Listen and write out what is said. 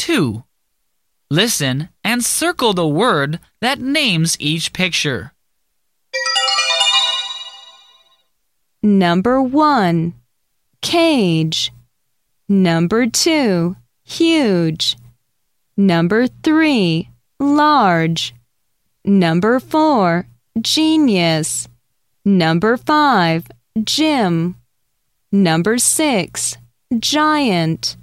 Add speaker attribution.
Speaker 1: 2. Listen and circle the word that names each picture.
Speaker 2: Number 1. Cage. Number 2. Huge. Number 3. Large. Number 4. Genius. Number 5. gym. Number 6. Giant.